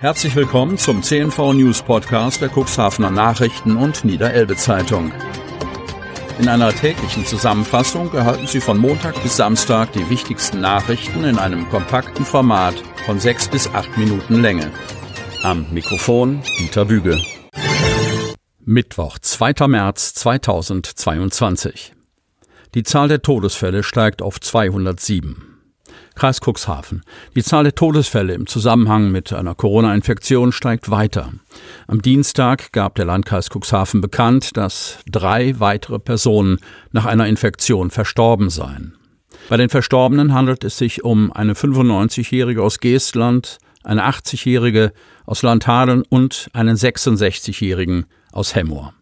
Herzlich willkommen zum CNV News Podcast der Cuxhavener Nachrichten und Niederelbe Zeitung. In einer täglichen Zusammenfassung erhalten Sie von Montag bis Samstag die wichtigsten Nachrichten in einem kompakten Format von sechs bis acht Minuten Länge. Am Mikrofon Dieter Büge. Mittwoch, 2. März 2022. Die Zahl der Todesfälle steigt auf 207. Kreis Cuxhaven. Die Zahl der Todesfälle im Zusammenhang mit einer Corona-Infektion steigt weiter. Am Dienstag gab der Landkreis Cuxhaven bekannt, dass drei weitere Personen nach einer Infektion verstorben seien. Bei den Verstorbenen handelt es sich um eine 95-Jährige aus Geestland, eine 80-Jährige aus Landhadeln und einen 66-Jährigen aus Hemmoor.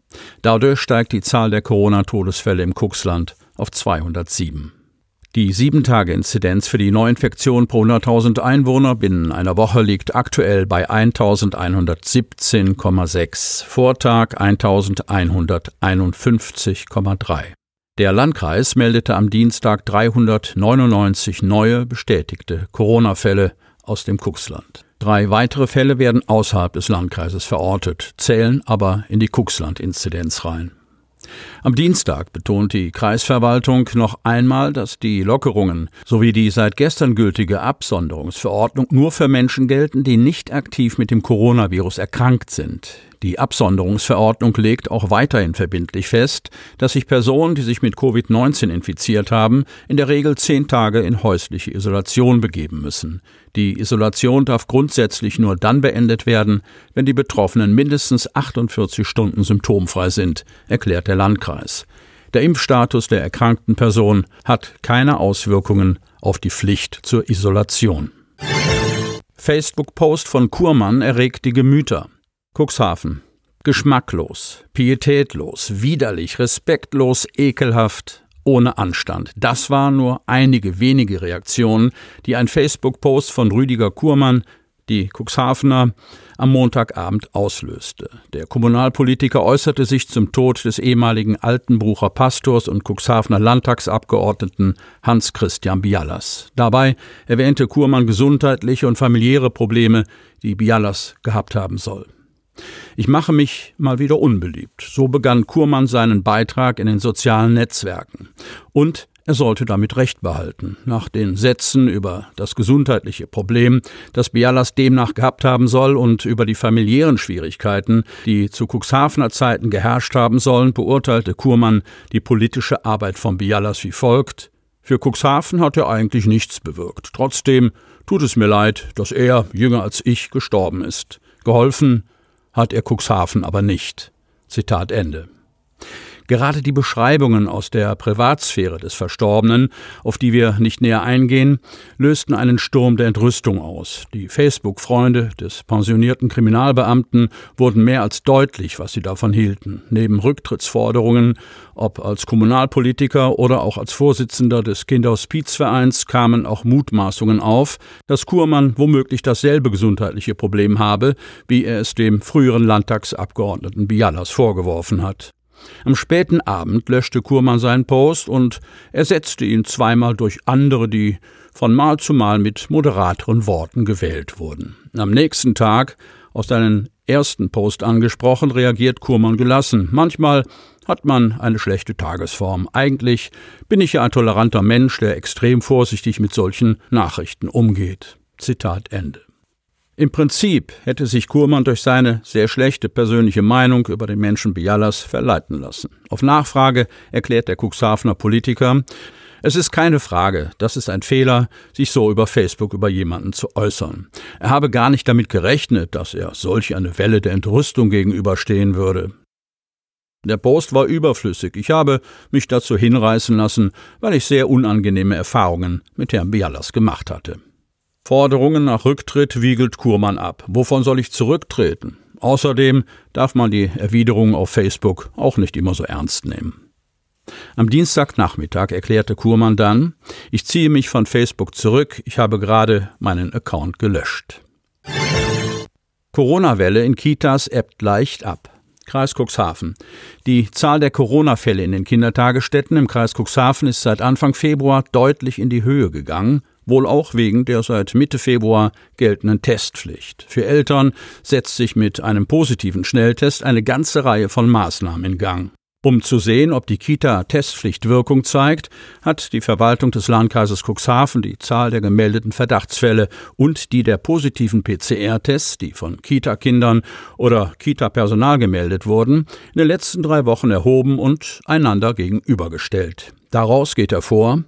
Dadurch steigt die Zahl der Corona-Todesfälle im Cuxland auf 207. Die 7-Tage-Inzidenz für die Neuinfektion pro 100.000 Einwohner binnen einer Woche liegt aktuell bei 1117,6, Vortag 1151,3. Der Landkreis meldete am Dienstag 399 neue bestätigte Corona-Fälle aus dem Kuxland. Drei weitere Fälle werden außerhalb des Landkreises verortet, zählen aber in die Kuxland-Inzidenz rein. Am Dienstag betont die Kreisverwaltung noch einmal, dass die Lockerungen sowie die seit gestern gültige Absonderungsverordnung nur für Menschen gelten, die nicht aktiv mit dem Coronavirus erkrankt sind. Die Absonderungsverordnung legt auch weiterhin verbindlich fest, dass sich Personen, die sich mit Covid-19 infiziert haben, in der Regel zehn Tage in häusliche Isolation begeben müssen. Die Isolation darf grundsätzlich nur dann beendet werden, wenn die Betroffenen mindestens 48 Stunden symptomfrei sind, erklärt der Landkreis. Der Impfstatus der erkrankten Person hat keine Auswirkungen auf die Pflicht zur Isolation. Facebook-Post von Kurmann erregt die Gemüter. Cuxhaven. Geschmacklos, pietätlos, widerlich, respektlos, ekelhaft, ohne Anstand. Das waren nur einige wenige Reaktionen, die ein Facebook-Post von Rüdiger Kurmann, die Cuxhavener, am Montagabend auslöste. Der Kommunalpolitiker äußerte sich zum Tod des ehemaligen Altenbrucher Pastors und Cuxhavener Landtagsabgeordneten Hans-Christian Bialas. Dabei erwähnte Kurmann gesundheitliche und familiäre Probleme, die Bialas gehabt haben soll. Ich mache mich mal wieder unbeliebt. So begann Kurmann seinen Beitrag in den sozialen Netzwerken. Und er sollte damit Recht behalten. Nach den Sätzen über das gesundheitliche Problem, das Bialas demnach gehabt haben soll und über die familiären Schwierigkeiten, die zu Cuxhavener Zeiten geherrscht haben sollen, beurteilte Kurmann die politische Arbeit von Bialas wie folgt. Für Cuxhaven hat er eigentlich nichts bewirkt. Trotzdem tut es mir leid, dass er, jünger als ich, gestorben ist. Geholfen hat er Cuxhaven aber nicht. Zitat Ende. Gerade die Beschreibungen aus der Privatsphäre des Verstorbenen, auf die wir nicht näher eingehen, lösten einen Sturm der Entrüstung aus. Die Facebook-Freunde des pensionierten Kriminalbeamten wurden mehr als deutlich, was sie davon hielten. Neben Rücktrittsforderungen, ob als Kommunalpolitiker oder auch als Vorsitzender des Kinderhospizvereins, kamen auch Mutmaßungen auf, dass Kurmann womöglich dasselbe gesundheitliche Problem habe, wie er es dem früheren Landtagsabgeordneten Bialas vorgeworfen hat. Am späten Abend löschte Kurmann seinen Post und ersetzte ihn zweimal durch andere, die von Mal zu Mal mit moderateren Worten gewählt wurden. Am nächsten Tag, aus seinen ersten Post angesprochen, reagiert Kurmann gelassen. Manchmal hat man eine schlechte Tagesform. Eigentlich bin ich ja ein toleranter Mensch, der extrem vorsichtig mit solchen Nachrichten umgeht. Zitat Ende. Im Prinzip hätte sich Kurmann durch seine sehr schlechte persönliche Meinung über den Menschen Bialas verleiten lassen. Auf Nachfrage erklärt der Cuxhavener Politiker, es ist keine Frage, das ist ein Fehler, sich so über Facebook über jemanden zu äußern. Er habe gar nicht damit gerechnet, dass er solch eine Welle der Entrüstung gegenüberstehen würde. Der Post war überflüssig. Ich habe mich dazu hinreißen lassen, weil ich sehr unangenehme Erfahrungen mit Herrn Bialas gemacht hatte. Forderungen nach Rücktritt wiegelt Kurmann ab. Wovon soll ich zurücktreten? Außerdem darf man die Erwiderungen auf Facebook auch nicht immer so ernst nehmen. Am Dienstagnachmittag erklärte Kurmann dann, ich ziehe mich von Facebook zurück, ich habe gerade meinen Account gelöscht. Corona-Welle in Kitas ebbt leicht ab. Kreis Cuxhaven. Die Zahl der Corona-Fälle in den Kindertagesstätten im Kreis Cuxhaven ist seit Anfang Februar deutlich in die Höhe gegangen wohl auch wegen der seit Mitte Februar geltenden Testpflicht. Für Eltern setzt sich mit einem positiven Schnelltest eine ganze Reihe von Maßnahmen in Gang. Um zu sehen, ob die Kita-Testpflicht Wirkung zeigt, hat die Verwaltung des Landkreises Cuxhaven die Zahl der gemeldeten Verdachtsfälle und die der positiven PCR-Tests, die von Kita-Kindern oder Kita-Personal gemeldet wurden, in den letzten drei Wochen erhoben und einander gegenübergestellt. Daraus geht hervor,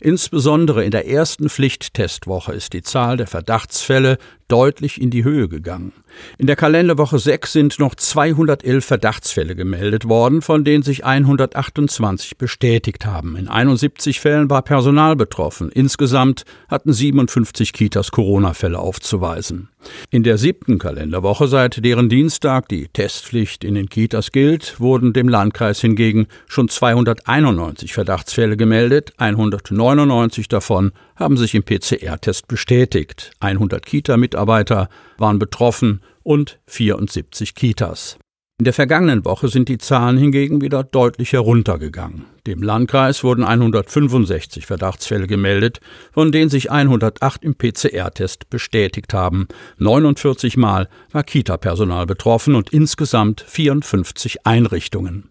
Insbesondere in der ersten Pflichttestwoche ist die Zahl der Verdachtsfälle deutlich in die Höhe gegangen. In der Kalenderwoche 6 sind noch 211 Verdachtsfälle gemeldet worden, von denen sich 128 bestätigt haben. In 71 Fällen war Personal betroffen. Insgesamt hatten 57 Kitas Corona-Fälle aufzuweisen. In der siebten Kalenderwoche, seit deren Dienstag die Testpflicht in den Kitas gilt, wurden dem Landkreis hingegen schon 291 Verdachtsfälle gemeldet. 199 davon haben sich im PCR-Test bestätigt. 100 Kita-Mitarbeiter waren betroffen und 74 Kitas. In der vergangenen Woche sind die Zahlen hingegen wieder deutlich heruntergegangen. Dem Landkreis wurden 165 Verdachtsfälle gemeldet, von denen sich 108 im PCR-Test bestätigt haben. 49 Mal war Kita-Personal betroffen und insgesamt 54 Einrichtungen.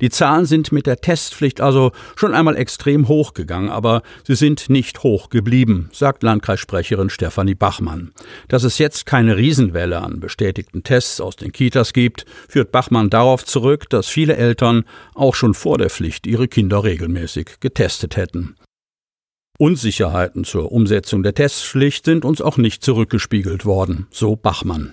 Die Zahlen sind mit der Testpflicht also schon einmal extrem hoch gegangen, aber sie sind nicht hoch geblieben, sagt Landkreissprecherin Stefanie Bachmann. Dass es jetzt keine Riesenwelle an bestätigten Tests aus den Kitas gibt, führt Bachmann darauf zurück, dass viele Eltern auch schon vor der Pflicht ihre Kinder regelmäßig getestet hätten. Unsicherheiten zur Umsetzung der Testpflicht sind uns auch nicht zurückgespiegelt worden, so Bachmann.